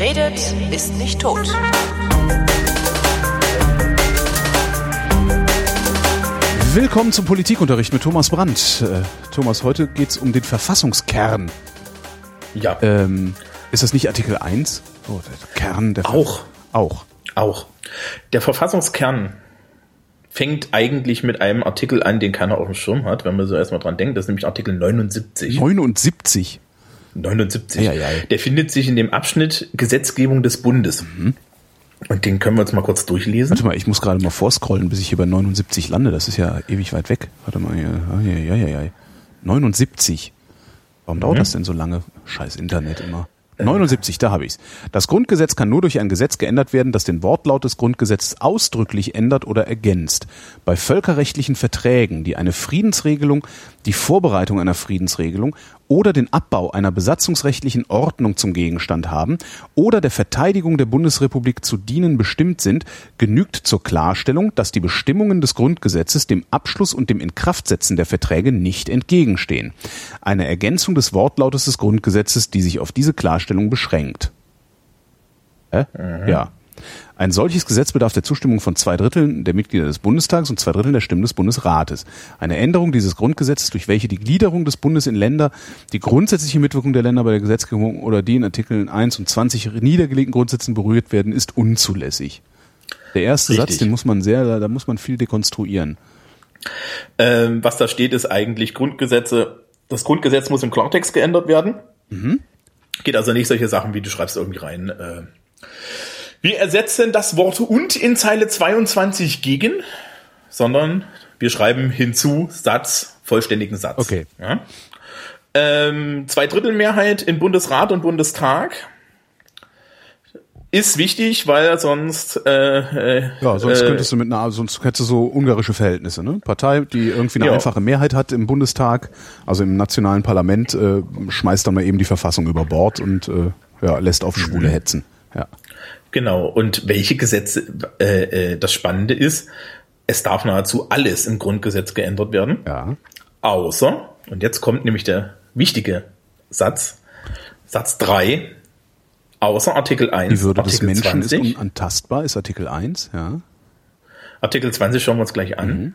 Wer redet, ist nicht tot. Willkommen zum Politikunterricht mit Thomas Brandt. Äh, Thomas, heute geht es um den Verfassungskern. Ja. Ähm, ist das nicht Artikel 1? Oh, der Kern der Auch. Auch. Auch. Der Verfassungskern fängt eigentlich mit einem Artikel an, den keiner auf dem Schirm hat, wenn man so erstmal dran denkt. Das ist nämlich Artikel 79. 79. 79. Ja, ja, ja. Der findet sich in dem Abschnitt Gesetzgebung des Bundes. Und den können wir uns mal kurz durchlesen. Warte mal, ich muss gerade mal vorscrollen, bis ich hier bei 79 lande. Das ist ja ewig weit weg. Warte mal, ja, ja, ja, ja. 79. Warum dauert das denn so lange? Scheiß Internet immer. 79, da habe ich's. Das Grundgesetz kann nur durch ein Gesetz geändert werden, das den Wortlaut des Grundgesetzes ausdrücklich ändert oder ergänzt. Bei völkerrechtlichen Verträgen, die eine Friedensregelung, die Vorbereitung einer Friedensregelung oder den Abbau einer besatzungsrechtlichen Ordnung zum Gegenstand haben oder der Verteidigung der Bundesrepublik zu dienen bestimmt sind, genügt zur Klarstellung, dass die Bestimmungen des Grundgesetzes dem Abschluss und dem Inkraftsetzen der Verträge nicht entgegenstehen. Eine Ergänzung des Wortlautes des Grundgesetzes, die sich auf diese Klarstellung beschränkt. Hä? Ja. Ein solches Gesetz bedarf der Zustimmung von zwei Dritteln der Mitglieder des Bundestags und zwei Dritteln der Stimmen des Bundesrates. Eine Änderung dieses Grundgesetzes, durch welche die Gliederung des Bundes in Länder, die grundsätzliche Mitwirkung der Länder bei der Gesetzgebung oder die in Artikeln 1 und 20 niedergelegten Grundsätzen berührt werden, ist unzulässig. Der erste Richtig. Satz, den muss man sehr, da muss man viel dekonstruieren. Ähm, was da steht, ist eigentlich Grundgesetze. Das Grundgesetz muss im Klartext geändert werden. Geht also nicht solche Sachen, wie du schreibst irgendwie rein. Äh, wir ersetzen das Wort und in Zeile 22 gegen, sondern wir schreiben hinzu Satz, vollständigen Satz. Okay. Ja? Ähm, Zweidrittelmehrheit in Bundesrat und Bundestag ist wichtig, weil sonst äh, äh, Ja, sonst äh, könntest du mit einer, sonst hättest du so ungarische Verhältnisse, ne? Partei, die irgendwie eine Ja. einfache Mehrheit hat im Bundestag, also im nationalen Parlament, äh, schmeißt dann mal eben die Verfassung über Bord und äh, ja, lässt auf Schwule Mhm. hetzen. Ja. Genau. Und welche Gesetze, äh, äh, das Spannende ist, es darf nahezu alles im Grundgesetz geändert werden, Ja. außer, und jetzt kommt nämlich der wichtige Satz, Satz 3, außer Artikel 1, Die Würde des Artikel Menschen 20, ist unantastbar, ist Artikel 1, ja. Artikel 20 schauen wir uns gleich an. Mhm.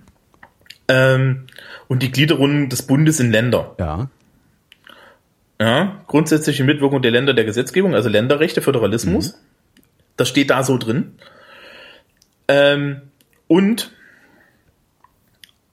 Ähm, und die Gliederung des Bundes in Länder. Ja. Ja, grundsätzliche Mitwirkung der Länder der Gesetzgebung, also Länderrechte, Föderalismus. Mhm. Das steht da so drin. Ähm, und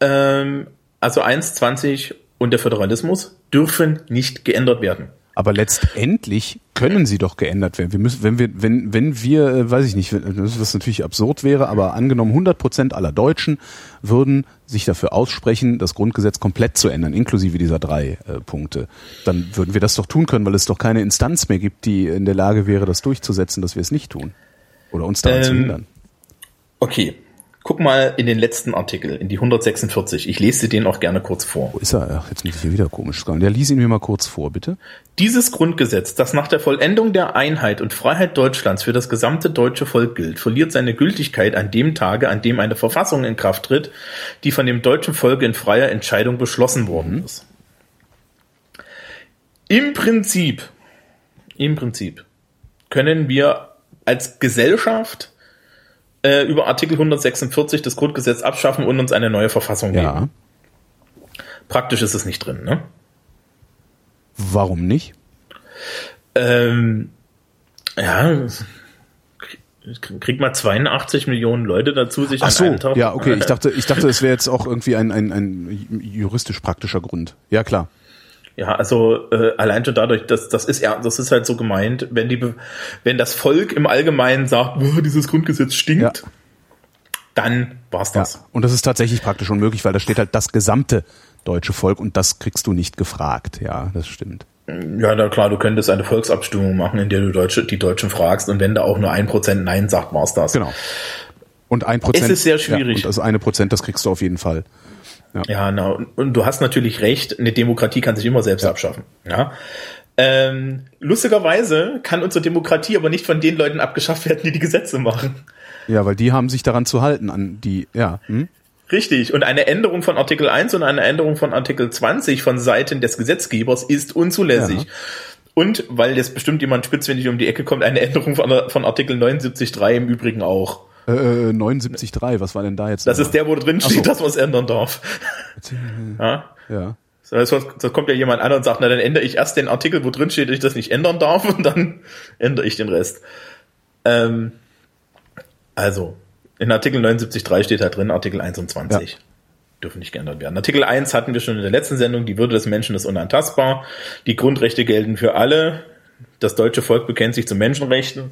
ähm, also 1, 20 und der Föderalismus dürfen nicht geändert werden. Aber letztendlich können sie doch geändert werden. Wir müssen, wenn wir, wenn, wenn wir, äh, weiß ich nicht, was natürlich absurd wäre, aber angenommen 100 Prozent aller Deutschen würden sich dafür aussprechen, das Grundgesetz komplett zu ändern, inklusive dieser drei äh, Punkte, dann würden wir das doch tun können, weil es doch keine Instanz mehr gibt, die in der Lage wäre, das durchzusetzen, dass wir es nicht tun. Oder uns daran zu Ähm, hindern. Okay, guck mal in den letzten Artikel, in die 146. Ich lese den auch gerne kurz vor. Wo ist er? Jetzt muss ich hier wieder komisch scrollen. Der lies ihn mir mal kurz vor, bitte. Dieses Grundgesetz, das nach der Vollendung der Einheit und Freiheit Deutschlands für das gesamte deutsche Volk gilt, verliert seine Gültigkeit an dem Tage, an dem eine Verfassung in Kraft tritt, die von dem deutschen Volke in freier Entscheidung beschlossen worden ist. Im Prinzip, im Prinzip können wir als Gesellschaft äh, über Artikel 146 des Grundgesetzes abschaffen und uns eine neue Verfassung Ja. geben. Praktisch ist es nicht drin, ne? Warum nicht? Ähm, ja, kriegt mal 82 Millionen Leute dazu, sich Ach an so, einem Tag. ja, okay. Ich dachte, ich dachte, es wäre jetzt auch irgendwie ein, ein, ein juristisch praktischer Grund. Ja, klar. Ja, also äh, allein schon dadurch, dass das ist ja, das ist halt so gemeint, wenn die, wenn das Volk im Allgemeinen sagt, "Oh, dieses Grundgesetz stinkt, Ja. dann war's Ja. das. Und das ist tatsächlich praktisch unmöglich, weil da steht halt das gesamte deutsche Volk und das kriegst du nicht gefragt. Ja, das stimmt. Ja, na klar, du könntest eine Volksabstimmung machen, in der du Deutsche, die Deutschen fragst und wenn da auch nur ein Prozent Nein sagt, war's das. Genau. Und ein Prozent. Es ist sehr schwierig. Ja, und das eine Prozent, das kriegst du auf jeden Fall. Ja, na, und, und du hast natürlich recht, eine Demokratie kann sich immer selbst abschaffen. Ja. Ähm, lustigerweise kann unsere Demokratie aber nicht von den Leuten abgeschafft werden, die die Gesetze machen. Ja, weil die haben sich daran zu halten, an die, ja. Hm? Richtig. Und eine Änderung von Artikel 1 und eine Änderung von Artikel 20 von Seiten des Gesetzgebers ist unzulässig. Ja. Und weil jetzt bestimmt jemand spitzfindig um die Ecke kommt, eine Änderung von, von Artikel 79.3 im Übrigen auch. Äh, 79.3, was war denn da jetzt? Das ist der, wo drin steht, so. dass man es ändern darf. ja. ja. Das, das kommt ja jemand an und sagt, na dann ändere ich erst den Artikel, wo drin steht, dass ich das nicht ändern darf und dann ändere ich den Rest. Ähm, also, in Artikel 79.3 steht halt drin, Artikel 21. Ja dürfen nicht geändert werden. Artikel 1 hatten wir schon in der letzten Sendung, die Würde des Menschen ist unantastbar, die Grundrechte gelten für alle, das deutsche Volk bekennt sich zu Menschenrechten.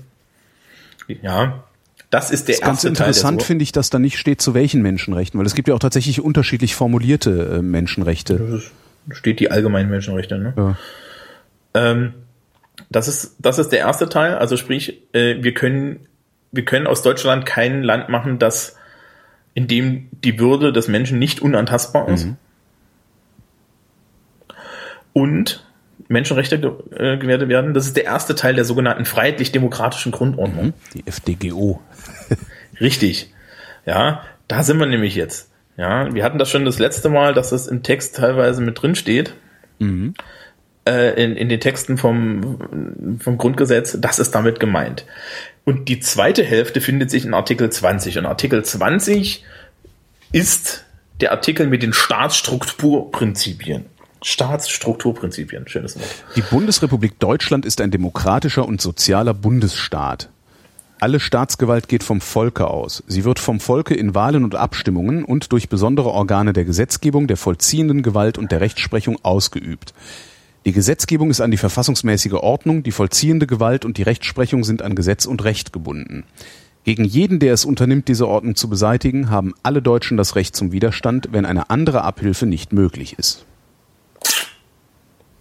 Ja, das ist der das erste ganz interessant finde ich, dass da nicht steht, zu welchen Menschenrechten, weil es gibt ja auch tatsächlich unterschiedlich formulierte äh, Menschenrechte. Da steht die allgemeinen Menschenrechte, ne? Ja. Ähm, das ist, das ist der erste Teil, also sprich, äh, wir können, wir können aus Deutschland kein Land machen, das in dem die Würde des Menschen nicht unantastbar ist. Mhm. Und Menschenrechte äh, gewertet werden. Das ist der erste Teil der sogenannten freiheitlich-demokratischen Grundordnung. Mhm. Die FDGO. Richtig. Ja, da sind wir nämlich jetzt. Ja, wir hatten das schon das letzte Mal, dass das im Text teilweise mit drin steht. Mhm. Äh, in, in den Texten vom, vom Grundgesetz. Das ist damit gemeint. Und die zweite Hälfte findet sich in Artikel 20. Und Artikel 20 ist der Artikel mit den Staatsstrukturprinzipien. Staatsstrukturprinzipien, schönes Wort. Die Bundesrepublik Deutschland ist ein demokratischer und sozialer Bundesstaat. Alle Staatsgewalt geht vom Volke aus. Sie wird vom Volke in Wahlen und Abstimmungen und durch besondere Organe der Gesetzgebung, der vollziehenden Gewalt und der Rechtsprechung ausgeübt. Die Gesetzgebung ist an die verfassungsmäßige Ordnung, die vollziehende Gewalt und die Rechtsprechung sind an Gesetz und Recht gebunden. Gegen jeden, der es unternimmt, diese Ordnung zu beseitigen, haben alle Deutschen das Recht zum Widerstand, wenn eine andere Abhilfe nicht möglich ist.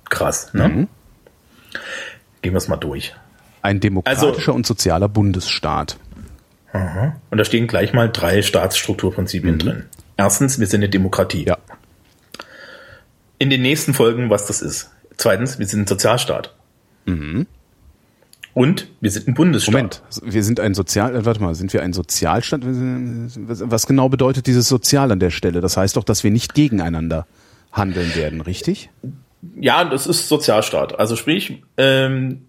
Krass, ne? Mhm. Gehen wir es mal durch. Ein demokratischer also, und sozialer Bundesstaat. Aha. Und da stehen gleich mal drei Staatsstrukturprinzipien mhm. drin. Erstens, wir sind eine Demokratie. Ja. In den nächsten Folgen, was das ist. Zweitens, wir sind ein Sozialstaat. Mhm. Und wir sind ein Bundesstaat. Moment, wir sind ein Sozial, äh, warte mal, sind wir ein Sozialstaat? Was genau bedeutet dieses Sozial an der Stelle? Das heißt doch, dass wir nicht gegeneinander handeln werden, richtig? Ja, das ist Sozialstaat. Also sprich, ähm,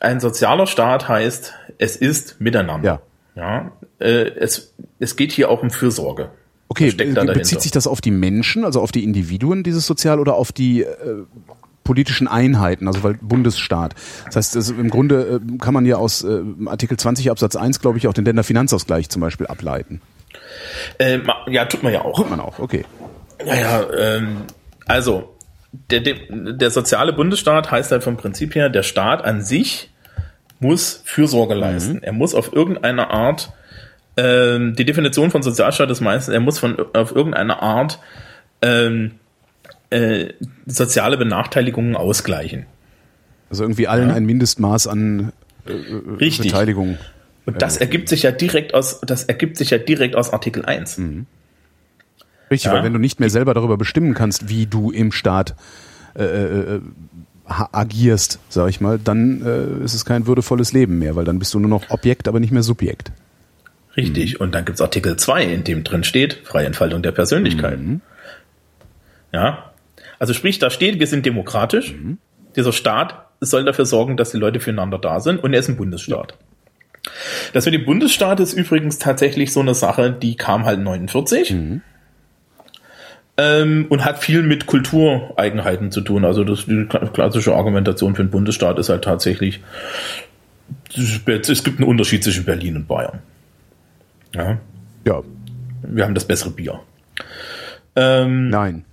ein sozialer Staat heißt, es ist miteinander. Ja. Ja, äh, es, es geht hier auch um Fürsorge. Okay, bezieht sich das auf die Menschen, also auf die Individuen, dieses Sozial, oder auf die äh, politischen Einheiten, also weil Bundesstaat. Das heißt, also im Grunde äh, kann man ja aus äh, Artikel 20 Absatz 1, glaube ich, auch den Länderfinanzausgleich zum Beispiel ableiten. Äh, ja, tut man ja auch. Tut man auch, okay. Naja, ähm, also der, der, der soziale Bundesstaat heißt halt vom Prinzip her, der Staat an sich muss Fürsorge leisten. Mhm. Er muss auf irgendeine Art, ähm, die Definition von Sozialstaat ist meistens, er muss von auf irgendeine Art ähm, äh, soziale Benachteiligungen ausgleichen. Also irgendwie allen ja. ein Mindestmaß an äh, Richtig. Beteiligung. Und das ergibt sich ja direkt aus, das ergibt sich ja direkt aus Artikel 1. Mhm. Richtig, ja. weil wenn du nicht mehr selber darüber bestimmen kannst, wie du im Staat äh, äh, agierst, sag ich mal, dann äh, ist es kein würdevolles Leben mehr, weil dann bist du nur noch Objekt, aber nicht mehr Subjekt. Richtig, mhm. und dann gibt's Artikel 2, in dem drin steht, freie Entfaltung der Persönlichkeit. Mhm. Ja, also sprich, da steht, wir sind demokratisch. Mhm. Dieser Staat soll dafür sorgen, dass die Leute füreinander da sind und er ist ein Bundesstaat. Das mit dem Bundesstaat ist übrigens tatsächlich so eine Sache, die kam halt 49 mhm. Ähm, und hat viel mit Kultureigenheiten zu tun. Also das, die klassische Argumentation für einen Bundesstaat ist halt tatsächlich, es gibt einen Unterschied zwischen Berlin und Bayern. Ja. Ja. Wir haben das bessere Bier. Ähm, Nein.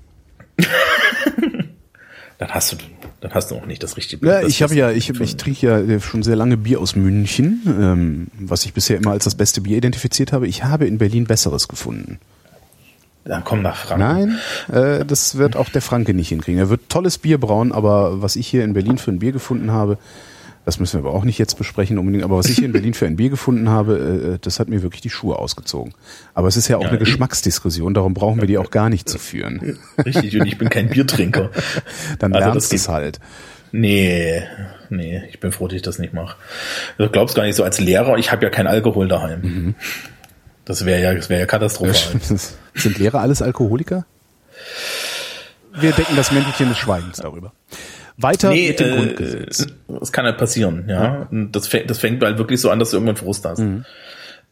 dann hast du dann hast du auch nicht das richtige Bier. Ja, ich habe ja, ich, ich trinke ja schon sehr lange Bier aus München, ähm, was ich bisher immer als das beste Bier identifiziert habe. Ich habe in Berlin besseres gefunden. Dann komm nach Franken. Nein, äh, das wird auch der Franke nicht hinkriegen. Er wird tolles Bier brauen, aber was ich hier in Berlin für ein Bier gefunden habe, das müssen wir aber auch nicht jetzt besprechen unbedingt, aber was ich hier in Berlin für ein Bier gefunden habe, äh, das hat mir wirklich die Schuhe ausgezogen. Aber es ist ja auch ja, eine Geschmacksdiskussion, darum brauchen wir die auch gar nicht zu führen. Richtig, und ich bin kein Biertrinker. Dann also lernst du es halt. Nee, nee, ich bin froh, dass ich das nicht mache. Du glaubst gar nicht so als Lehrer, ich habe ja kein Alkohol daheim. Mhm. Das wäre ja, das wäre ja katastrophal. Sind Lehrer alles Alkoholiker? Wir decken das Mäntelchen des Schweigens darüber. Weiter Nee, mit dem äh, Grundgesetz. das kann halt passieren, ja. Und das fängt, das fängt halt wirklich so an, dass du irgendwann Frust hast. Mhm.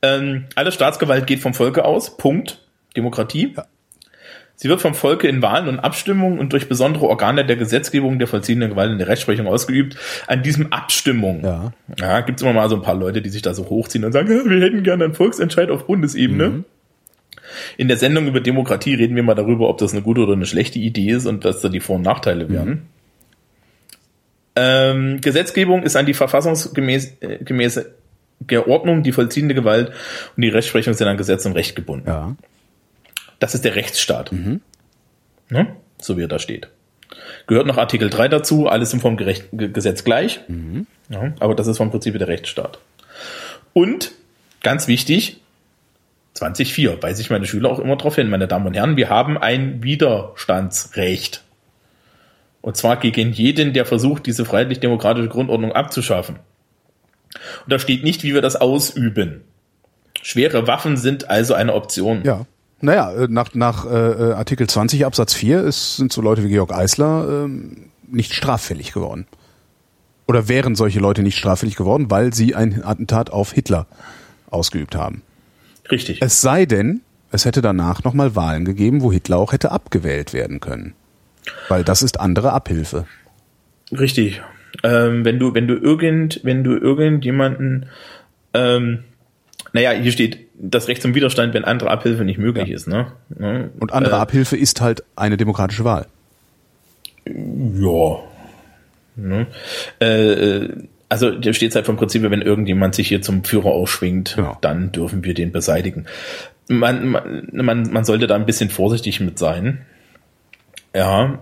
Ähm, alle Staatsgewalt geht vom Volke aus. Punkt. Demokratie. Ja. Sie wird vom Volke in Wahlen und Abstimmungen und durch besondere Organe der Gesetzgebung, der vollziehenden Gewalt und der Rechtsprechung ausgeübt. An diesem Abstimmung. Ja. Ja, gibt's immer mal so ein paar Leute, die sich da so hochziehen und sagen, wir hätten gerne einen Volksentscheid auf Bundesebene. Mhm. In der Sendung über Demokratie reden wir mal darüber, ob das eine gute oder eine schlechte Idee ist und was da die Vor- und Nachteile wären. Ähm, Gesetzgebung ist an die verfassungsgemäße äh, Geordnung, die vollziehende Gewalt und die Rechtsprechung sind an Gesetz und Recht gebunden. Ja. Das ist der Rechtsstaat. Ne? So wie er da steht. Gehört noch Artikel 3 dazu, alles im vom Gerecht Ge- Gesetz gleich. Ja, aber das ist vom Prinzip der Rechtsstaat. Und, ganz wichtig, 2004, weise ich meine Schüler auch immer darauf hin, meine Damen und Herren, wir haben ein Widerstandsrecht. Und zwar gegen jeden, der versucht, diese freiheitlich-demokratische Grundordnung abzuschaffen. Und da steht nicht, wie wir das ausüben. Schwere Waffen sind also eine Option. Ja. Naja, äh, nach, nach äh, Artikel 20 Absatz 4 ist, sind so Leute wie Georg Eisler ähm, nicht straffällig geworden. Oder wären solche Leute nicht straffällig geworden, weil sie ein Attentat auf Hitler ausgeübt haben. Richtig. Es sei denn, es hätte danach nochmal Wahlen gegeben, wo Hitler auch hätte abgewählt werden können. Weil das ist andere Abhilfe. Richtig. Ähm, wenn du, wenn du irgend, wenn du irgendjemanden, ähm, naja, hier steht das Recht zum Widerstand, wenn andere Abhilfe nicht möglich Ja. ist, ne? ne? Und andere äh, Abhilfe ist halt eine demokratische Wahl. Ja. Ne? Äh, äh, also da steht halt vom Prinzip, wenn irgendjemand sich hier zum Führer aufschwingt, Genau. dann dürfen wir den beseitigen. Man, man, man, man sollte da ein bisschen vorsichtig mit sein. Ja.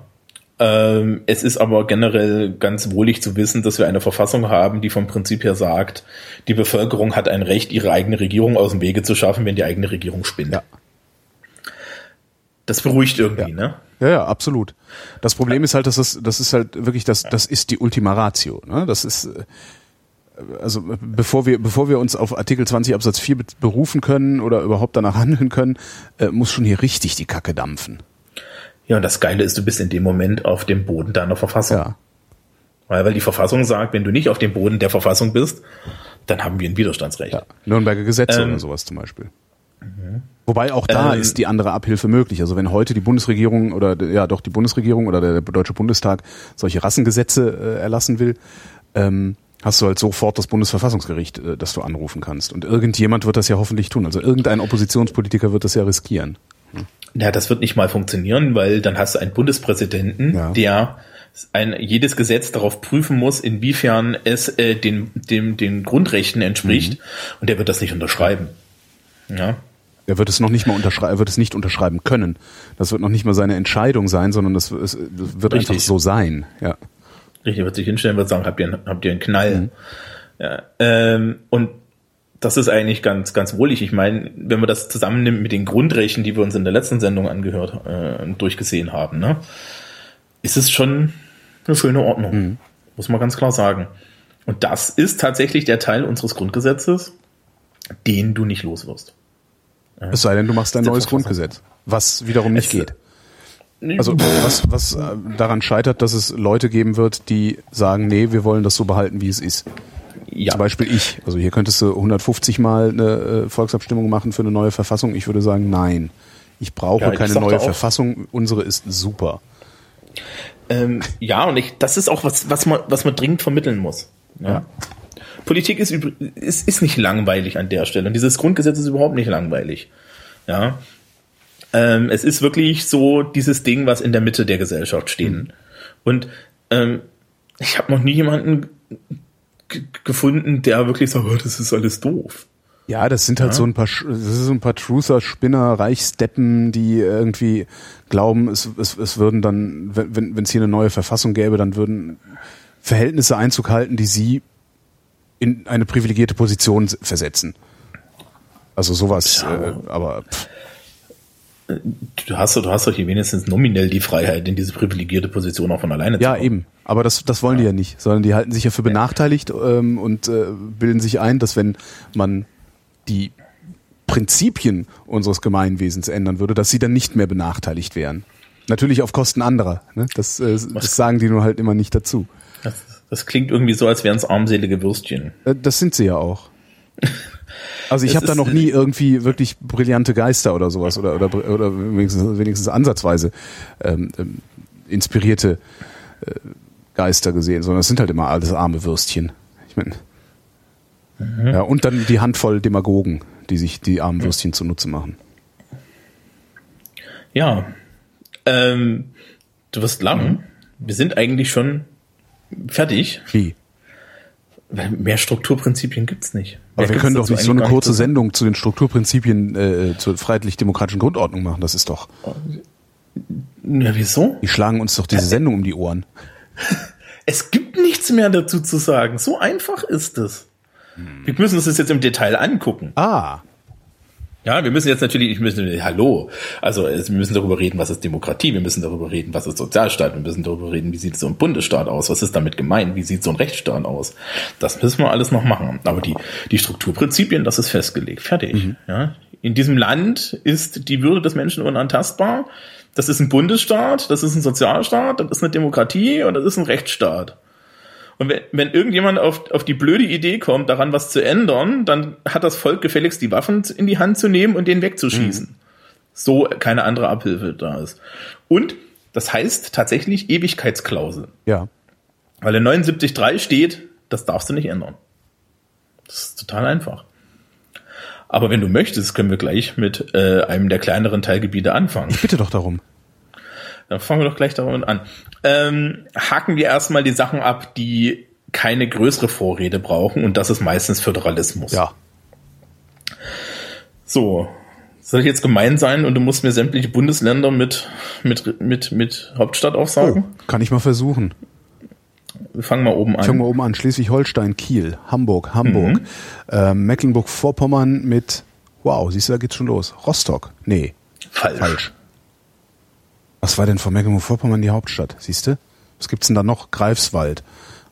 Ähm, es ist aber generell ganz wohlig zu wissen, dass wir eine Verfassung haben, die vom Prinzip her sagt, die Bevölkerung hat ein Recht, ihre eigene Regierung aus dem Wege zu schaffen, wenn die eigene Regierung spinnt. Ja. Das beruhigt irgendwie, Ja. ne? Ja, ja, absolut. Das Problem ist halt, dass das, das ist halt wirklich, das, das ist die Ultima Ratio. Ne? Das ist, äh, also bevor wir, bevor wir uns auf Artikel 20 Absatz 4 be- berufen können oder überhaupt danach handeln können, äh, muss schon hier richtig die Kacke dampfen. Ja, und das Geile ist, du bist in dem Moment auf dem Boden deiner Verfassung. Ja. Weil, weil die Verfassung sagt, wenn du nicht auf dem Boden der Verfassung bist, dann haben wir ein Widerstandsrecht. ja. Nürnberger Gesetze Ähm, oder sowas zum Beispiel. Wobei auch da Ähm, ist die andere Abhilfe möglich. Also wenn heute die Bundesregierung oder ja doch die Bundesregierung oder der Deutsche Bundestag solche Rassengesetze äh, erlassen will, ähm, hast du halt sofort das Bundesverfassungsgericht, äh, das du anrufen kannst. Und irgendjemand wird das ja hoffentlich tun. Also irgendein Oppositionspolitiker wird das ja riskieren. Ja, das wird nicht mal funktionieren, weil dann hast du einen Bundespräsidenten, Ja. der ein, jedes Gesetz darauf prüfen muss, inwiefern es äh, den, dem, den Grundrechten entspricht. Mhm. Und der wird das nicht unterschreiben. Ja. Er wird es noch nicht mal unterschreiben, er wird es nicht unterschreiben können. Das wird noch nicht mal seine Entscheidung sein, sondern das, es, das wird Richtig. einfach so sein. Ja. Richtig, wird sich hinstellen, wird sagen, habt ihr, habt ihr einen Knall? Mhm. Ja, ähm, und das ist eigentlich ganz, ganz wohlig. Ich meine, wenn man das zusammennimmt mit den Grundrechten, die wir uns in der letzten Sendung angehört, äh, durchgesehen haben, ne, ist es schon eine schöne Ordnung. Mhm. Muss man ganz klar sagen. Und das ist tatsächlich der Teil unseres Grundgesetzes, den du nicht los wirst. Es sei denn, du machst ein neues. Grundgesetz, was wiederum nicht Es- geht. Also was, was äh, daran scheitert, dass es Leute geben wird, die sagen, nee, wir wollen das so behalten, wie es ist. Ja, Zum Beispiel ich. Also hier könntest du 150 Mal eine äh, Volksabstimmung machen für eine neue Verfassung. Ich würde sagen, nein. Ich brauche Ja, ich keine neue auch- Verfassung. Unsere ist super. Ähm, ja, und ich, das ist auch was, was man, was man dringend vermitteln muss. Ja. Ja. Politik ist, ist, ist nicht langweilig an der Stelle. Und dieses Grundgesetz ist überhaupt nicht langweilig. Ja. Ähm, es ist wirklich so dieses Ding, was in der Mitte der Gesellschaft stehen. Und ähm, ich habe noch nie jemanden gefunden, der wirklich sagt, oh, das ist alles doof. Ja, das sind halt so ein paar, das ist ein paar Truther, Spinner, Reichsdeppen, die irgendwie glauben, es, es, es würden dann, wenn wenn es hier eine neue Verfassung gäbe, dann würden Verhältnisse Einzug halten, die sie in eine privilegierte Position versetzen. Also sowas, Ja. äh, aber pff, Du hast, du hast doch hier wenigstens nominell die Freiheit, in diese privilegierte Position auch von alleine ja zu kommen. eben. Aber das, das wollen die ja nicht, sondern die halten sich ja für benachteiligt ähm, und äh, bilden sich ein, dass wenn man die Prinzipien unseres Gemeinwesens ändern würde, dass sie dann nicht mehr benachteiligt wären. Natürlich auf Kosten anderer. Ne? Das, äh, das sagen die nur halt immer nicht dazu. Das, das klingt irgendwie so, als wären es armselige Würstchen. Äh, das sind sie ja auch. Also ich habe da noch nie irgendwie wirklich brillante Geister oder sowas oder oder, oder wenigstens, wenigstens ansatzweise ähm, ähm, inspirierte äh, Geister gesehen, sondern es sind halt immer alles arme Würstchen. Ich meine, ja und dann die Handvoll Demagogen, die sich die armen Würstchen zunutze machen. Ja. Ähm, du wirst lachen. Wir sind eigentlich schon fertig. Wie? Weil Mehr Strukturprinzipien gibt's nicht. Aber Mehr wir gibt's können doch nicht so eine kurze sagen. Sendung zu den Strukturprinzipien äh, zur freiheitlich-demokratischen Grundordnung machen. Das ist doch. Ja, wieso? Die schlagen uns doch diese Sendung um die Ohren. Es gibt nichts mehr dazu zu sagen. So einfach ist es. Wir müssen uns das jetzt im Detail angucken. Ah, Ja, wir müssen jetzt natürlich, ich müssen, hallo, also wir müssen darüber reden, was ist Demokratie, wir müssen darüber reden, was ist Sozialstaat, wir müssen darüber reden, wie sieht so ein Bundesstaat aus, was ist damit gemeint, wie sieht so ein Rechtsstaat aus. Das müssen wir alles noch machen. Aber die, die Strukturprinzipien, das ist festgelegt, fertig. Ja. In diesem Land ist die Würde des Menschen unantastbar. Das ist ein Bundesstaat, das ist ein Sozialstaat, das ist eine Demokratie und das ist ein Rechtsstaat. Und wenn, wenn irgendjemand auf, auf die blöde Idee kommt, daran was zu ändern, dann hat das Volk gefälligst die Waffen in die Hand zu nehmen und den wegzuschießen. So keine andere Abhilfe da ist. Und das heißt tatsächlich Ewigkeitsklausel. ja. Weil in 79.3 steht, das darfst du nicht ändern. Das ist total einfach. Aber wenn du möchtest, können wir gleich mit äh, einem der kleineren Teilgebiete anfangen. Bitte doch darum. Dann fangen wir doch gleich damit an. Ähm, haken wir erstmal die Sachen ab, die keine größere Vorrede brauchen und das ist meistens Föderalismus. Ja. So. Soll ich jetzt gemein sein und du musst mir sämtliche Bundesländer mit, mit, mit, mit Hauptstadt Oh, aufsagen? kann ich mal versuchen. Wir fangen mal oben an. Fangen wir oben an. Schleswig-Holstein, Kiel, Hamburg, Hamburg, ähm, Mecklenburg-Vorpommern mit, wow, siehst du, da geht's schon los. Rostock. Nee, Falsch. falsch. Was war denn von Mecklenburg-Vorpommern die Hauptstadt? Siehst du? Was gibt's denn da noch? Greifswald.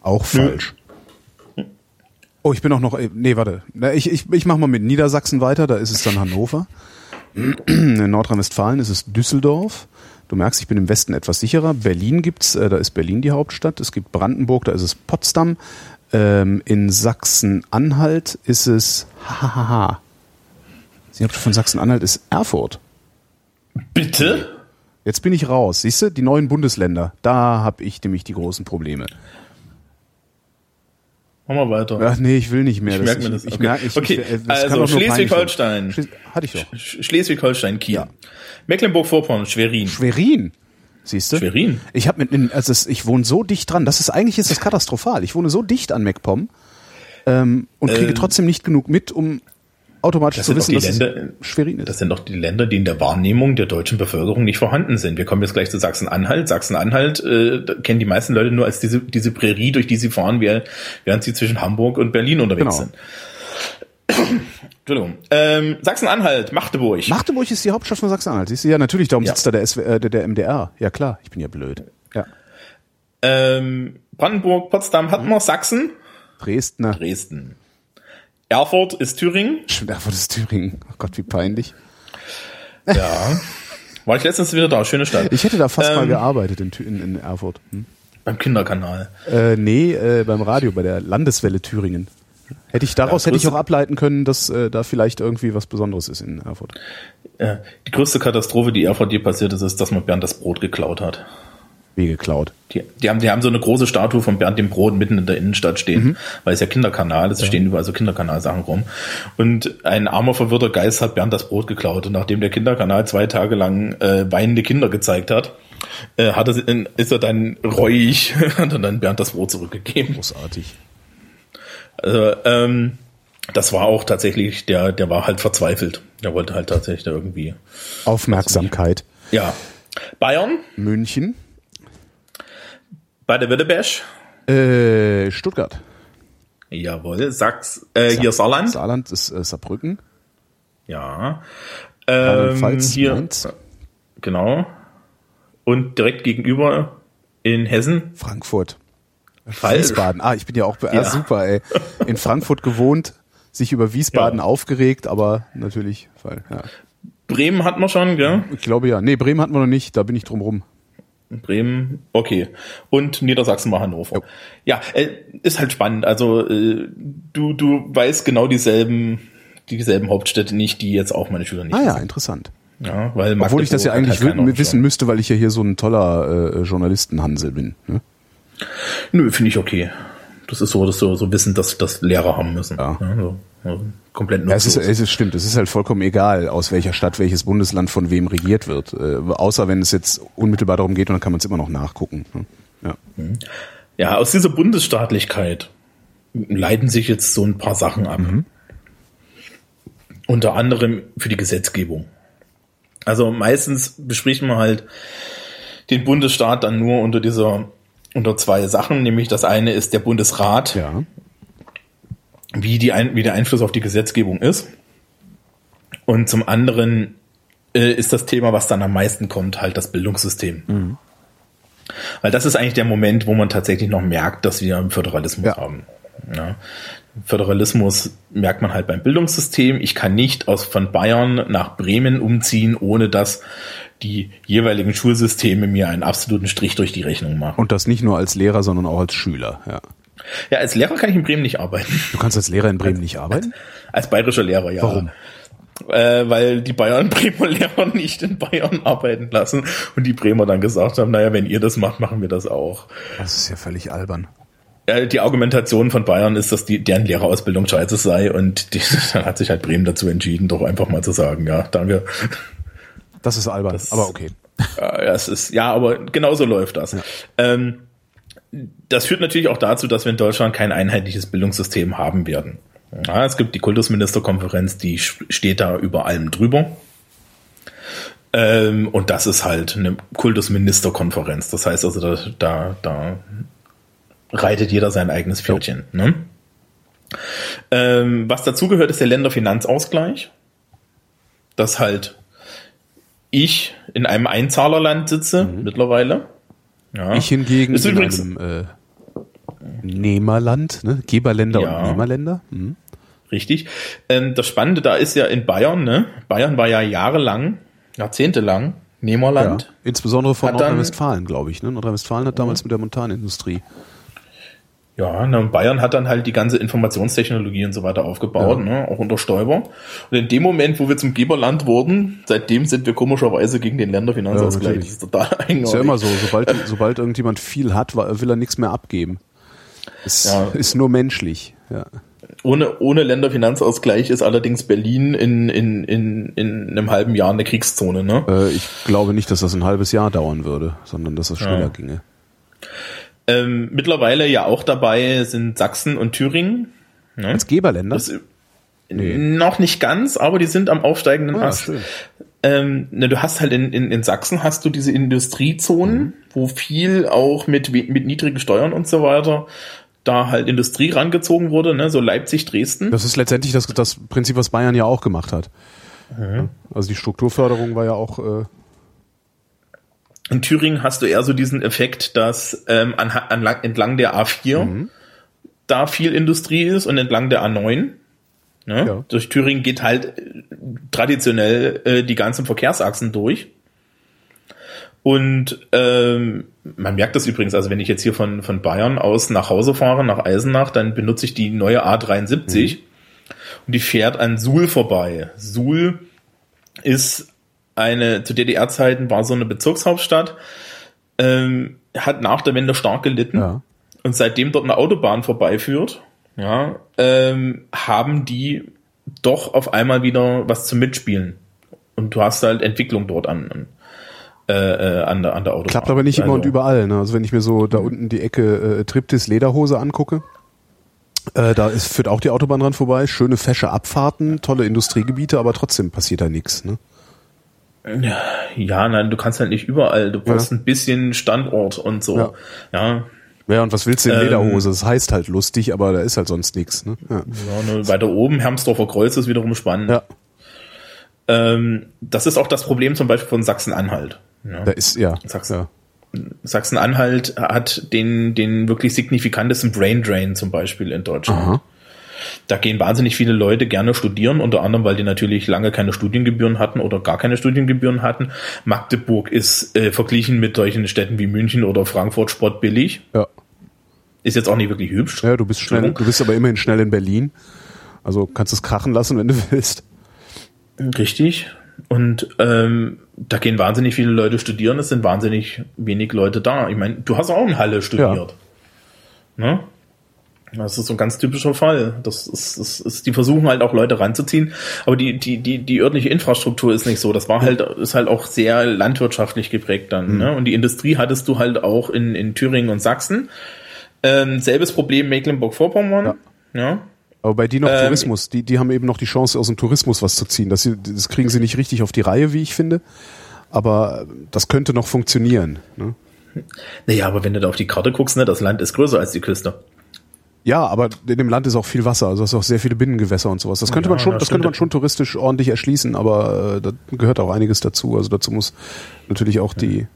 Auch falsch. Oh, ich bin auch noch, äh, nee, warte. Ich, ich, ich mach mal mit Niedersachsen weiter, da ist es dann Hannover. In Nordrhein-Westfalen ist es Düsseldorf. Du merkst, ich bin im Westen etwas sicherer. Berlin gibt's, äh, da ist Berlin die Hauptstadt. Es gibt Brandenburg, da ist es Potsdam. Ähm, in Sachsen-Anhalt ist es, hahaha. Sie habt von Sachsen-Anhalt ist Erfurt. Bitte? Jetzt bin ich raus. Siehst du, die neuen Bundesländer, da habe ich nämlich die großen Probleme. Machen wir weiter. Ach nee, ich will nicht mehr. Ich merk mir das. Ich, ich Okay. merk, ich, Okay, ich, das also Schleswig-Holstein. Schles hatte ich doch. Sch- Schleswig-Holstein, Kiel. Ja. Mecklenburg-Vorpommern, Schwerin. Schwerin. Siehst du? Schwerin? Ich habe mit, also ich wohne so dicht dran. Das ist eigentlich ist das katastrophal. Ich wohne so dicht an MacPom ähm, und kriege Ähm, trotzdem nicht genug mit, um automatisch Das zu sind doch wissen, die dass Länder, es Schwerin ist. das sind doch die Länder, die in der Wahrnehmung der deutschen Bevölkerung nicht vorhanden sind. Wir kommen jetzt gleich zu Sachsen-Anhalt. Sachsen-Anhalt äh, kennen die meisten Leute nur als diese, diese Prärie, durch die sie fahren, während sie zwischen Hamburg und Berlin unterwegs Genau. sind. Entschuldigung. Ähm, Sachsen-Anhalt, Magdeburg. Magdeburg ist die Hauptstadt von Sachsen-Anhalt. Siehst du? Ja, natürlich. Darum Ja. sitzt da der, SW, äh, der, der MDR. Ja klar, ich bin ja blöd. Ja. ähm, Brandenburg, Potsdam hatten wir, Sachsen, Dresdner. Dresden. Erfurt ist Thüringen. Stimmt, Erfurt ist Thüringen. Oh Gott, wie peinlich. Ja. War ich letztens wieder da, schöne Stadt. Ich hätte da fast mal Ähm, gearbeitet in, in, in Erfurt. Hm? Beim Kinderkanal. Äh, nee, äh, beim Radio, bei der Landeswelle Thüringen. Hätte ich daraus Ja, hätte ich auch ableiten können, dass äh, da vielleicht irgendwie was Besonderes ist in Erfurt. Ja, die größte Katastrophe, die Erfurt je passiert ist, ist, dass man Bernd das Brot geklaut hat. Wie geklaut. Die, die, haben, die haben so eine große Statue von Bernd dem Brot mitten in der Innenstadt stehen, Mhm. weil es ja Kinderkanal ist, es stehen überall so Kinderkanalsachen rum. Und ein armer, verwirrter Geist hat Bernd das Brot geklaut. Und nachdem der Kinderkanal zwei Tage lang äh, weinende Kinder gezeigt hat, äh, hat er, sie- ist er dann reuig, hat er dann Bernd das Brot zurückgegeben. Großartig. Also, ähm, das war auch tatsächlich, der, der war halt verzweifelt. Der wollte halt tatsächlich da irgendwie. Aufmerksamkeit. Ja. Bayern, München. Bei der Württemberg. Äh, Stuttgart. Jawohl. Sachs, äh, hier Saarland. Saarland ist äh, Saarbrücken. Ja. Ähm, Rheinland-Pfalz, hier. Mainz. Genau. Und direkt gegenüber in Hessen. Frankfurt. Falsch. Wiesbaden. Ah, ich bin ja auch ah, Ja. super, ey. In Frankfurt gewohnt, sich über Wiesbaden Ja. aufgeregt, aber natürlich, weil, ja. Bremen hat man schon, gell? Ich glaube ja. Nee, Bremen hatten wir noch nicht, da bin ich drum rum. Bremen, okay. Und Niedersachsen war Hannover. Jo. Ja, äh, ist halt spannend. Also äh, du, du weißt genau dieselben, dieselben Hauptstädte nicht, die jetzt auch meine Schüler nicht Ah ja, wissen. interessant. Ja, weil Obwohl ich das ja eigentlich halt wissen, wissen müsste, weil ich ja hier so ein toller äh, Journalistenhansel bin. Ne? Nö, finde ich okay. Das ist so, dass so, so wissen, dass das Lehrer haben müssen. Ja. ja so, also komplett Ja, es ist, es ist stimmt. Es ist halt vollkommen egal, aus welcher Stadt welches Bundesland von wem regiert wird. Äh, außer wenn es jetzt unmittelbar darum geht und dann kann man es immer noch nachgucken. ne? Ja. Ja, aus dieser Bundesstaatlichkeit leiten sich jetzt so ein paar Sachen ab. Unter anderem für die Gesetzgebung. Also meistens bespricht man halt den Bundesstaat dann nur unter dieser, unter zwei Sachen, nämlich das eine ist der Bundesrat, ja. wie, die ein, wie der Einfluss auf die Gesetzgebung ist. Und zum anderen äh, ist das Thema, was dann am meisten kommt, halt das Bildungssystem. Weil das ist eigentlich der Moment, wo man tatsächlich noch merkt, dass wir einen Föderalismus Ja. haben. Ja. Föderalismus merkt man halt beim Bildungssystem. Ich kann nicht aus von Bayern nach Bremen umziehen, ohne dass die jeweiligen Schulsysteme mir einen absoluten Strich durch die Rechnung machen. Und das nicht nur als Lehrer, sondern auch als Schüler. Ja. Ja, als Lehrer kann ich in Bremen nicht arbeiten. Du kannst als Lehrer in Bremen nicht arbeiten? Als bayerischer Lehrer, ja. Warum? Äh, weil die Bayern Bremer Lehrer nicht in Bayern arbeiten lassen und die Bremer dann gesagt haben, naja, wenn ihr das macht, machen wir das auch. Das ist ja völlig albern. Die Argumentation von Bayern ist, dass die, deren Lehrerausbildung scheiße sei und die, dann hat sich halt Bremen dazu entschieden, doch einfach mal zu sagen, ja, danke. Das ist albern, Das- aber okay. Ja, es ist, ja, aber genauso läuft das. Ähm, das führt natürlich auch dazu, dass wir in Deutschland kein einheitliches Bildungssystem haben werden. Ja, es gibt die Kultusministerkonferenz, die steht da über allem drüber. Ähm, und das ist halt eine Kultusministerkonferenz. Das heißt also, da, da, da reitet jeder sein eigenes Pferdchen. Ne? Ähm, was dazugehört, ist der Länderfinanzausgleich. Das halt ich in einem Einzahlerland sitze mittlerweile. Ja. Ich hingegen in einem äh, Nehmerland, ne? Geberländer Ja. und Nehmerländer. Mhm. Richtig. Ähm, das Spannende da ist ja in Bayern, ne? Bayern war ja jahrelang, jahrzehntelang Ja. Nehmerland. Insbesondere von Nordrhein-Westfalen, glaube ich. Ne? Nordrhein-Westfalen hat damals mit der Montanindustrie. Ja, ne, und Bayern hat dann halt die ganze Informationstechnologie und so weiter aufgebaut, Ja. ne? auch unter Stoiber. Und in dem Moment, wo wir zum Geberland wurden, seitdem sind wir komischerweise gegen den Länderfinanzausgleich. Ja, das ist total eigenartig. Ist ja immer so, sobald, sobald irgendjemand viel hat, will er nichts mehr abgeben. Ist, Ja. ist nur menschlich. Ja. Ohne, ohne Länderfinanzausgleich ist allerdings Berlin in, in, in, in einem halben Jahr eine Kriegszone, ne? Äh, ich glaube nicht, dass das ein halbes Jahr dauern würde, sondern dass das schneller Ja. ginge. Ähm, mittlerweile ja auch dabei sind Sachsen und Thüringen. Ne? Als Geberländer? Das, Noch nicht ganz, aber die sind am aufsteigenden Ah, Ast. Ähm, ne, du hast halt in, in, in Sachsen hast du diese Industriezonen, Mhm. wo viel auch mit, mit niedrigen Steuern und so weiter da halt Industrie rangezogen wurde, ne? so Leipzig, Dresden. Das ist letztendlich das, das Prinzip, was Bayern ja auch gemacht hat. Mhm. Also die Strukturförderung war ja auch äh, In Thüringen hast du eher so diesen Effekt, dass ähm, an, an, entlang der A4 Mhm. da viel Industrie ist und entlang der A9. Ne? Ja. Durch Thüringen geht halt äh, traditionell äh, die ganzen Verkehrsachsen durch. Und ähm, man merkt das übrigens, also wenn ich jetzt hier von, von Bayern aus nach Hause fahre, nach Eisenach, dann benutze ich die neue A73 und die fährt an Suhl vorbei. Suhl ist eine, zu DDR-Zeiten war so eine Bezirkshauptstadt, ähm, hat nach der Wende stark gelitten. ja. Und seitdem dort eine Autobahn vorbeiführt, ja, ähm, haben die doch auf einmal wieder was zum Mitspielen. Und du hast halt Entwicklung dort an, an, äh, äh, an, der, an der Autobahn. Klappt aber nicht immer Also, und überall. Ne? Also wenn ich mir so da unten die Ecke äh, Triptis Lederhose angucke, äh, da ist, führt auch die Autobahn dran vorbei. Schöne fesche Abfahrten, tolle Industriegebiete, aber trotzdem passiert da nichts. Ne? Ja, nein, du kannst halt nicht überall. Du brauchst Ja. ein bisschen Standort und so. Ja. Ja. Ja, und was willst du in Ähm, Lederhose? Das heißt halt lustig, aber da ist halt sonst nichts. Ne? Ja. ja weiter oben, Hermsdorfer Kreuz ist wiederum spannend. ja, Ähm, das ist auch das Problem zum Beispiel von Sachsen-Anhalt. Ja. da ist, ja. Sachsen. Sachsen-Anhalt hat den, den wirklich signifikantesten Brain Drain zum Beispiel in Deutschland. Aha. Da gehen wahnsinnig viele Leute gerne studieren, unter anderem, weil die natürlich lange keine Studiengebühren hatten oder gar keine Studiengebühren hatten. Magdeburg ist äh, verglichen mit solchen Städten wie München oder Frankfurt sportbillig. Ja. Ist jetzt auch nicht wirklich hübsch. Ja, du bist schnell, du bist aber immerhin schnell in Berlin. Also kannst es krachen lassen, wenn du willst. Richtig. Und ähm, da gehen wahnsinnig viele Leute studieren, es sind wahnsinnig wenig Leute da. Ich meine, du hast auch in Halle studiert. Ja. Ne? Das ist so ein ganz typischer Fall. Das ist, das ist, die versuchen halt auch Leute ranzuziehen, aber die, die, die, die örtliche Infrastruktur ist nicht so. Das war halt, ist halt auch sehr landwirtschaftlich geprägt dann. Mhm. Ne? Und die Industrie hattest du halt auch in, in Thüringen und Sachsen. Ähm, selbes Problem Mecklenburg-Vorpommern. Ja. ja. Aber bei die noch ähm, Tourismus, die, die haben eben noch die Chance, aus dem Tourismus was zu ziehen. Das, das kriegen sie nicht richtig auf die Reihe, wie ich finde. Aber das könnte noch funktionieren. Ne? Naja, aber wenn du da auf die Karte guckst, ne, das Land ist größer als die Küste. Ja, aber in dem Land ist auch viel Wasser, also es ist auch sehr viele Binnengewässer und sowas. Das könnte ja, man schon, das, das könnte man schon touristisch ordentlich erschließen, aber äh, da gehört auch einiges dazu. Also dazu muss natürlich auch die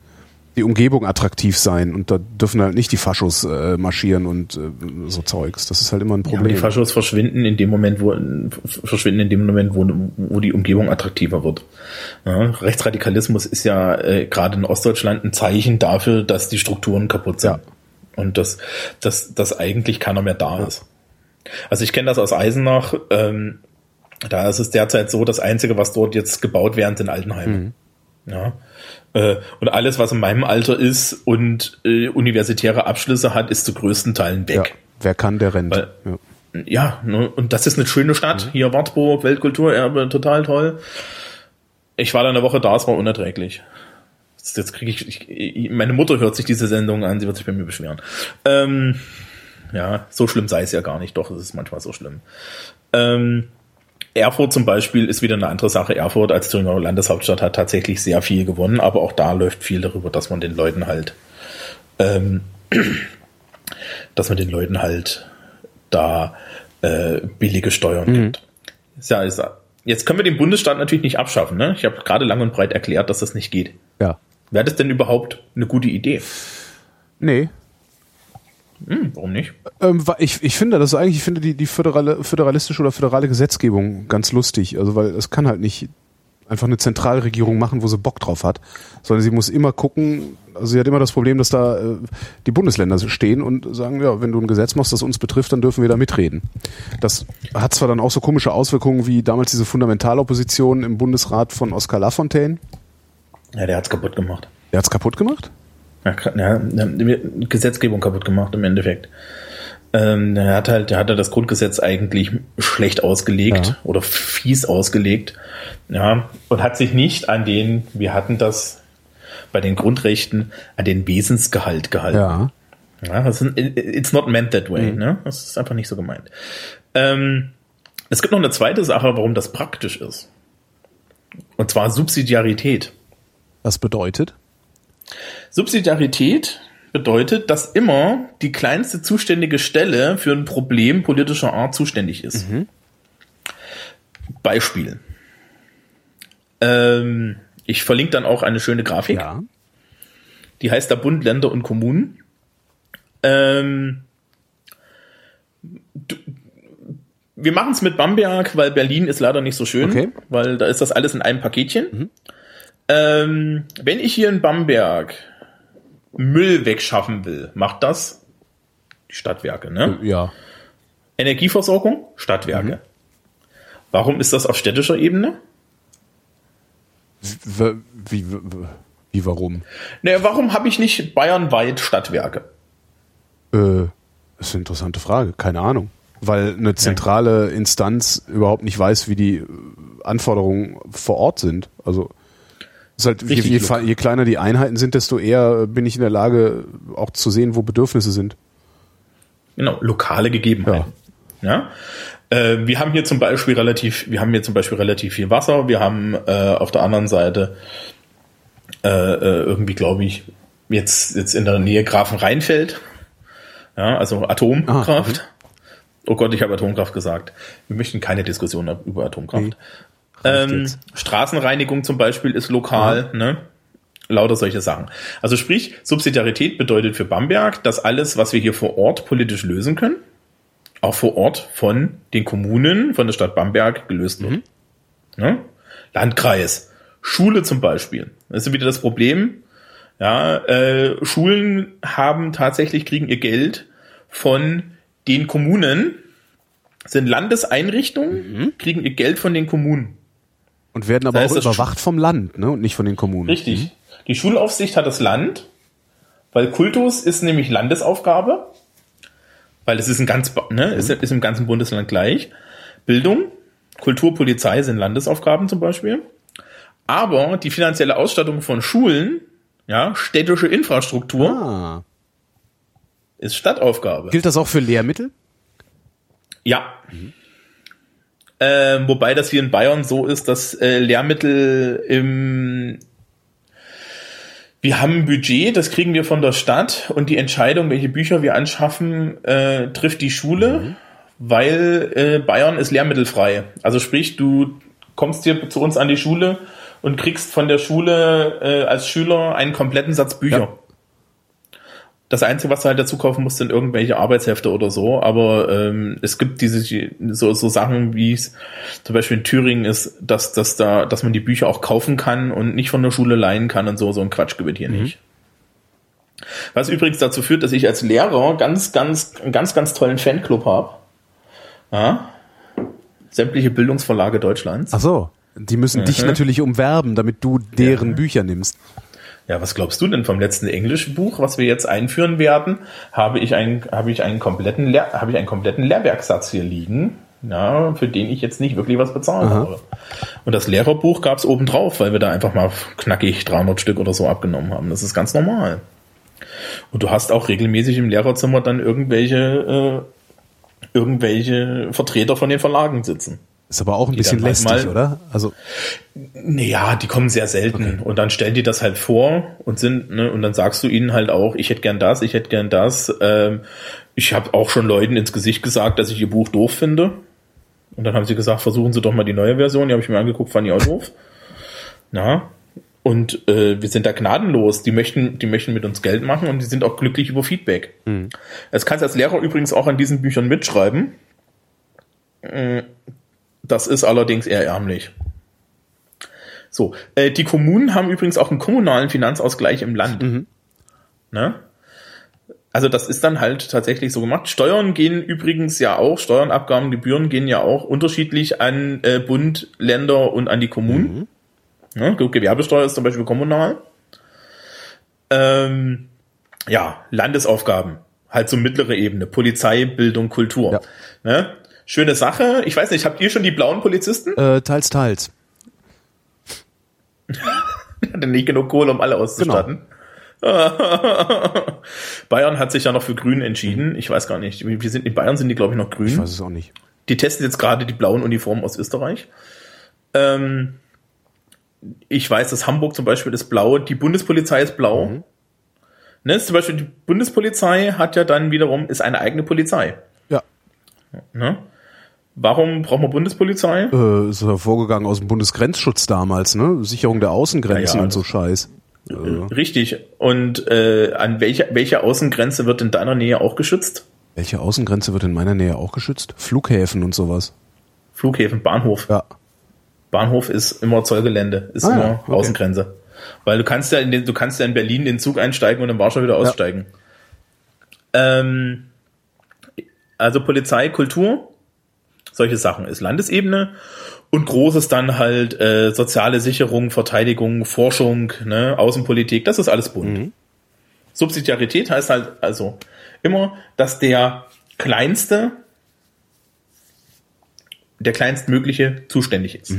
die Umgebung attraktiv sein und da dürfen halt nicht die Faschos äh, marschieren und äh, so Zeugs. Das ist halt immer ein Problem. Ja, die Faschos verschwinden in dem Moment, wo verschwinden in dem Moment, wo, wo die Umgebung attraktiver wird. Ja, Rechtsradikalismus ist ja äh, gerade in Ostdeutschland ein Zeichen dafür, dass die Strukturen kaputt sind. Ja. Und dass, dass, dass eigentlich keiner mehr da ist. Also ich kenne das aus Eisenach. Ähm, da ist es derzeit so, das Einzige, was dort jetzt gebaut werden, sind Altenheime. Mhm. Ja. Äh, und alles, was in meinem Alter ist und äh, universitäre Abschlüsse hat, ist zu größten Teilen weg. Ja, wer kann, der rennt. Weil, ja, ja ne, und das ist eine schöne Stadt. Mhm. Hier Wartburg, Weltkulturerbe, total toll. Ich war da eine Woche da, es war unerträglich. Jetzt kriege ich, ich, meine Mutter hört sich diese Sendung an, sie wird sich bei mir beschweren. Ähm, ja, so schlimm sei es ja gar nicht, doch, es ist manchmal so schlimm. Ähm, Erfurt zum Beispiel ist wieder eine andere Sache. Erfurt als Thüringer Landeshauptstadt hat tatsächlich sehr viel gewonnen, aber auch da läuft viel darüber, dass man den Leuten halt, ähm, dass man den Leuten halt da äh, billige Steuern mhm. gibt. Ja, ist, jetzt können wir den Bundesstaat natürlich nicht abschaffen. Ne? Ich habe gerade lang und breit erklärt, dass das nicht geht. Ja. Wäre das denn überhaupt eine gute Idee? Nee, hm, warum nicht? Ähm, ich, ich finde das eigentlich, ich finde die, die föderale, föderalistische oder föderale Gesetzgebung ganz lustig. Also weil es kann halt nicht einfach eine Zentralregierung machen, wo sie Bock drauf hat, sondern sie muss immer gucken, also sie hat immer das Problem, dass da äh, die Bundesländer stehen und sagen, ja, wenn du ein Gesetz machst, das uns betrifft, dann dürfen wir da mitreden. Das hat zwar dann auch so komische Auswirkungen wie damals diese Fundamentalopposition im Bundesrat von Oskar Lafontaine. Ja, der hat's kaputt gemacht. Der hat's kaputt gemacht? ja, Gesetzgebung kaputt gemacht im Endeffekt. Ähm, er hat halt, der hat das Grundgesetz eigentlich schlecht ausgelegt ja. oder fies ausgelegt, ja, und hat sich nicht an den, wir hatten das bei den Grundrechten, an den Wesensgehalt gehalten. Ja. Ja, das ist, it's not meant that way, mhm. ne? Das ist einfach nicht so gemeint. Ähm, es gibt noch eine zweite Sache, warum das praktisch ist. Und zwar Subsidiarität. Was bedeutet? Subsidiarität bedeutet, dass immer die kleinste zuständige Stelle für ein Problem politischer Art zuständig ist. Mhm. Beispiel. Ähm, ich verlinke dann auch eine schöne Grafik. Ja. Die heißt der Bund, Länder und Kommunen. Ähm, du, wir machen es mit Bamberg, weil Berlin ist leider nicht so schön, okay. weil da ist das alles in einem Paketchen. Mhm. Ähm, wenn ich hier in Bamberg Müll wegschaffen will, macht das die Stadtwerke, ne? Ja. Energieversorgung, Stadtwerke. Mhm. Warum ist das auf städtischer Ebene? Wie, wie, wie warum? Naja, warum habe ich nicht bayernweit Stadtwerke? Äh, das ist eine interessante Frage. Keine Ahnung. Weil eine zentrale Instanz überhaupt nicht weiß, wie die Anforderungen vor Ort sind. Also halt, je, je, je, kleiner die Einheiten sind, desto eher bin ich in der Lage, auch zu sehen, wo Bedürfnisse sind. Genau, lokale Gegebenheiten. Ja. ja? Äh, wir haben hier zum Beispiel relativ, wir haben hier zum Beispiel relativ viel Wasser. Wir haben äh, auf der anderen Seite äh, äh irgendwie, glaube ich, jetzt jetzt in der Nähe Grafenrheinfeld. Ja, also Atomkraft. Ah, oh Gott, ich habe Atomkraft gesagt. Wir möchten keine Diskussion über Atomkraft. Nee. Ähm, Straßenreinigung zum Beispiel ist lokal, ja. ne? Lauter solche Sachen. Also sprich, Subsidiarität bedeutet für Bamberg, dass alles, was wir hier vor Ort politisch lösen können, auch vor Ort von den Kommunen, von der Stadt Bamberg gelöst wird. Ne? Landkreis, Schule zum Beispiel. Das ist wieder das Problem. Ja, äh, Schulen haben tatsächlich kriegen ihr Geld von den Kommunen, sind Landeseinrichtungen, kriegen ihr Geld von den Kommunen. Und werden aber Das heißt, auch überwacht vom Land, ne? Und nicht von den Kommunen. Richtig. Die Schulaufsicht hat das Land, weil Kultus ist nämlich Landesaufgabe, weil es ist ein ganz, ne, ist, ist im ganzen Bundesland gleich. Bildung, Kultur, Polizei sind Landesaufgaben zum Beispiel. Aber die finanzielle Ausstattung von Schulen, ja, städtische Infrastruktur Ah. ist Stadtaufgabe. Gilt das auch für Lehrmittel? Ja. Ähm, wobei das hier in Bayern so ist, dass äh, Lehrmittel im wir haben ein Budget, das kriegen wir von der Stadt und die Entscheidung, welche Bücher wir anschaffen, äh, trifft die Schule, weil äh, Bayern ist lehrmittelfrei. Also sprich, du kommst hier zu uns an die Schule und kriegst von der Schule äh, als Schüler einen kompletten Satz Bücher. Ja. Das Einzige, was du halt dazu kaufen musst, sind irgendwelche Arbeitshefte oder so. Aber ähm, es gibt diese so, so Sachen, wie es zum Beispiel in Thüringen ist, dass, dass da, dass man die Bücher auch kaufen kann und nicht von der Schule leihen kann und so. So ein Quatsch gibt es hier nicht. Was übrigens dazu führt, dass ich als Lehrer ganz, ganz, ganz, ganz tollen Fanclub habe. Ja? Sämtliche Bildungsverlage Deutschlands. Ach so. Die müssen dich Mhm. natürlich umwerben, damit du deren Bücher nimmst. Ja, was glaubst du denn vom letzten englischen Buch, was wir jetzt einführen werden? Habe ich einen, habe ich einen kompletten, Lehr habe ich einen kompletten Lehrwerksatz hier liegen, ja, für den ich jetzt nicht wirklich was bezahlt habe. Und das Lehrerbuch gab's obendrauf, weil wir da einfach mal knackig 300 Stück oder so abgenommen haben. Das ist ganz normal. Und du hast auch regelmäßig im Lehrerzimmer dann irgendwelche, äh, irgendwelche Vertreter von den Verlagen sitzen. Ist aber auch ein bisschen halt lästig, mal- oder? Also, Naja, die kommen sehr selten. Und dann stellen die das halt vor und sind, ne, und dann sagst du ihnen halt auch, ich hätte gern das, ich hätte gern das. Ähm, ich habe auch schon Leuten ins Gesicht gesagt, dass ich ihr Buch doof finde. Und dann haben sie gesagt, versuchen Sie doch mal die neue Version. Die habe ich mir angeguckt, fand ich auch doof. Na. Und äh, wir sind da gnadenlos. Die möchten, die möchten mit uns Geld machen und die sind auch glücklich über Feedback. Das kannst du als Lehrer übrigens auch an diesen Büchern mitschreiben. Das ist allerdings eher ärmlich. So, äh, die Kommunen haben übrigens auch einen kommunalen Finanzausgleich im Land. Ne? Also das ist dann halt tatsächlich so gemacht. Steuern gehen übrigens ja auch, Steuern, Abgaben, Gebühren gehen ja auch unterschiedlich an äh, Bund, Länder und an die Kommunen. Ne? Gewerbesteuer ist zum Beispiel kommunal. Ähm, ja, Landesaufgaben, halt so mittlere Ebene, Polizei, Bildung, Kultur. Ja. Ne? Schöne Sache. Ich weiß nicht, habt ihr schon die blauen Polizisten? äh, teils, teils. Hatte nicht genug Kohle, um alle auszustatten. Bayern hat sich ja noch für Grün entschieden. Ich weiß gar nicht. Wir sind in Bayern sind die, glaube ich, noch grün. Ich weiß es auch nicht. Die testen jetzt gerade die blauen Uniformen aus Österreich. Ähm, ich weiß, dass Hamburg zum Beispiel ist blau, die Bundespolizei ist blau. Ne, zum Beispiel die Bundespolizei hat ja dann wiederum, ist eine eigene Polizei. Ja. Ne? Warum braucht man Bundespolizei? Äh, ist hervorgegangen aus dem Bundesgrenzschutz damals, ne? Sicherung der Außengrenzen Ja, ja, und so Scheiß. Äh, Richtig. Und äh, an welcher welche Außengrenze wird in deiner Nähe auch geschützt? welche Außengrenze wird in meiner Nähe auch geschützt? Flughäfen und sowas. Flughäfen, Bahnhof. Ja. Bahnhof ist immer Zollgelände, ist Ah, immer ja, okay. Außengrenze. Weil du kannst ja in den, du kannst ja in Berlin in den Zug einsteigen und in Warschau wieder aussteigen. Ähm, also Polizei, Kultur, solche Sachen ist Landesebene und großes dann halt äh, soziale Sicherung, Verteidigung, Forschung, ne, Außenpolitik, das ist alles Bund. Subsidiarität heißt halt also immer, dass der kleinste, der kleinstmögliche zuständig ist.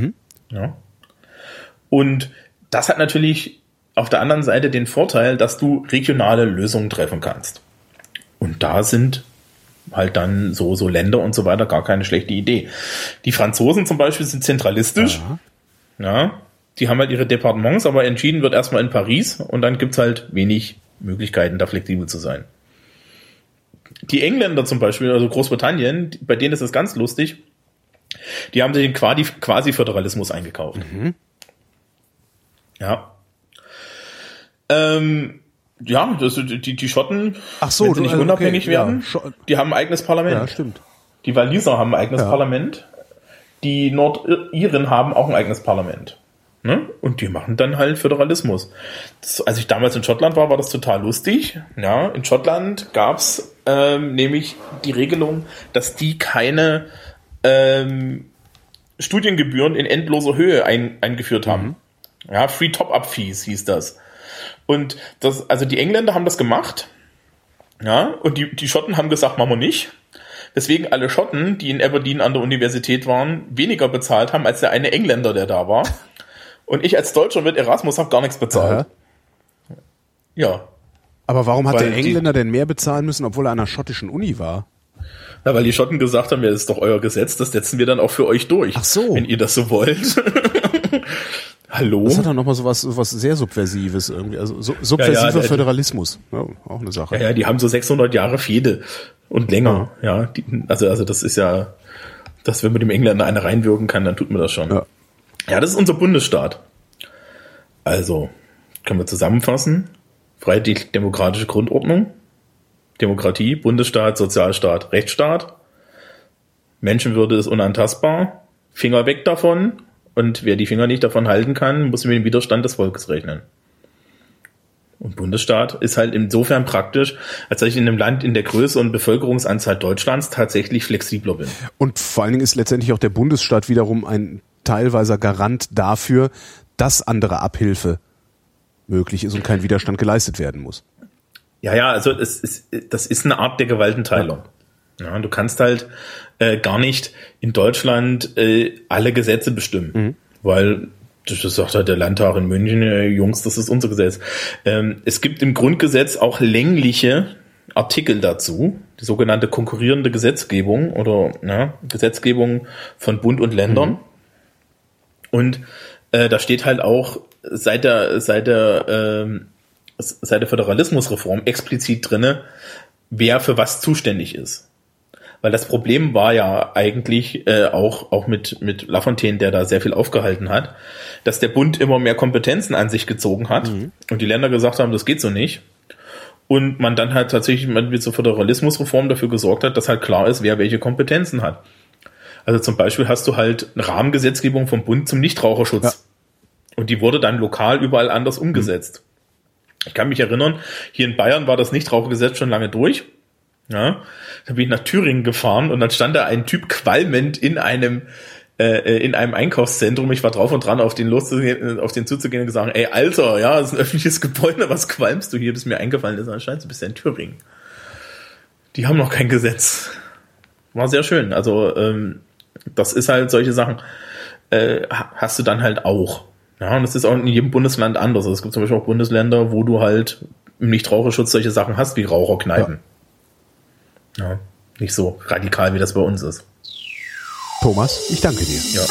Ja. Und das hat natürlich auf der anderen Seite den Vorteil, dass du regionale Lösungen treffen kannst. Und da sind halt dann so, so Länder und so weiter gar keine schlechte Idee. Die Franzosen zum Beispiel sind zentralistisch. Ja. Die haben halt ihre Departements, aber entschieden wird erstmal in Paris und dann gibt's halt wenig Möglichkeiten, da flexibel zu sein. Die Engländer zum Beispiel, also Großbritannien, bei denen ist es ganz lustig, die haben sich den Quasi- Quasi-Föderalismus eingekauft. Ja. Ähm, ja, das, die, die Schotten, Ach so, wenn sie nicht also, unabhängig okay, ja, werden, Scho- die haben ein eigenes Parlament. Ja, stimmt. Die Waliser haben ein eigenes Ja. Parlament. Die Nordiren haben auch ein eigenes Parlament. Ne? Und die machen dann halt Föderalismus. Das, als ich damals in Schottland war, war das total lustig. Ja, in Schottland gab's ähm, nämlich die Regelung, dass die keine ähm, Studiengebühren in endloser Höhe ein, eingeführt haben. Ja, Free Top-Up-Fees hieß das. Und das, also die Engländer haben das gemacht. Ja, und die, die Schotten haben gesagt, machen wir nicht. Deswegen alle Schotten, die in Aberdeen an der Universität waren, weniger bezahlt haben als der eine Engländer, der da war. Und ich als Deutscher mit Erasmus habe gar nichts bezahlt. Ja. Aber warum hat Weil der die- Engländer denn mehr bezahlen müssen, obwohl er an einer schottischen Uni war? ja. Weil die Schotten gesagt haben, ja, das ist doch euer Gesetz, das setzen wir dann auch für euch durch. Ach so. Wenn ihr das so wollt. Hallo? Das hat dann nochmal so was, so was sehr Subversives irgendwie. Also so, subversiver Ja, ja, der- Föderalismus. Ja, auch eine Sache. Ja, ja, die haben so 600 Jahre Fehde und länger. Ja, die, also, also das ist ja, dass wenn man dem Engländer eine reinwirken kann, dann tut man das schon. Ja. Ja, das ist unser Bundesstaat. Also, können wir zusammenfassen. Freiheitlich-demokratische Grundordnung. Demokratie, Bundesstaat, Sozialstaat, Rechtsstaat. Menschenwürde ist unantastbar. Finger weg davon. Und wer die Finger nicht davon halten kann, muss mit dem Widerstand des Volkes rechnen. Und Bundesstaat ist halt insofern praktisch, als dass ich in einem Land in der Größe und Bevölkerungsanzahl Deutschlands tatsächlich flexibler bin. Und vor allen Dingen ist letztendlich auch der Bundesstaat wiederum ein teilweiser Garant dafür, dass andere Abhilfe möglich ist und kein Widerstand geleistet werden muss. Ja, ja, also es ist, das ist eine Art der Gewaltenteilung. Ja, du kannst halt äh, gar nicht in Deutschland äh, alle Gesetze bestimmen, weil das sagt halt der Landtag in München, äh, Jungs, das ist unser Gesetz. Ähm, es gibt im Grundgesetz auch längliche Artikel dazu, die sogenannte konkurrierende Gesetzgebung oder ja, Gesetzgebung von Bund und Ländern. Und äh, da steht halt auch seit der seit der ähm, seit der Föderalismusreform explizit drinne, wer für was zuständig ist. Weil das Problem war ja eigentlich äh, auch, auch mit, mit Lafontaine, der da sehr viel aufgehalten hat, dass der Bund immer mehr Kompetenzen an sich gezogen hat und die Länder gesagt haben, das geht so nicht. Und man dann halt tatsächlich mit zur Föderalismusreform dafür gesorgt hat, dass halt klar ist, wer welche Kompetenzen hat. Also zum Beispiel hast du halt eine Rahmengesetzgebung vom Bund zum Nichtraucherschutz. Ja. Und die wurde dann lokal überall anders umgesetzt. Ich kann mich erinnern, hier in Bayern war das Nichtrauchergesetz schon lange durch. Ja, da bin ich nach Thüringen gefahren und dann stand da ein Typ qualmend in einem äh, in einem Einkaufszentrum. Ich war drauf und dran, auf den loszugehen, auf den zuzugehen und gesagt, ey Alter, ja, das ist ein öffentliches Gebäude, was qualmst du hier, bis mir eingefallen ist, anscheinend du bist ja in Thüringen. Die haben noch kein Gesetz. War sehr schön. Also ähm, das ist halt solche Sachen äh, ha- hast du dann halt auch. Ja, und das ist auch in jedem Bundesland anders. Also es gibt zum Beispiel auch Bundesländer, wo du halt im Nichtraucherschutz solche Sachen hast wie Raucherkneipen. Ja. Nicht so radikal, wie das bei uns ist. Thomas, ich danke dir. Ja.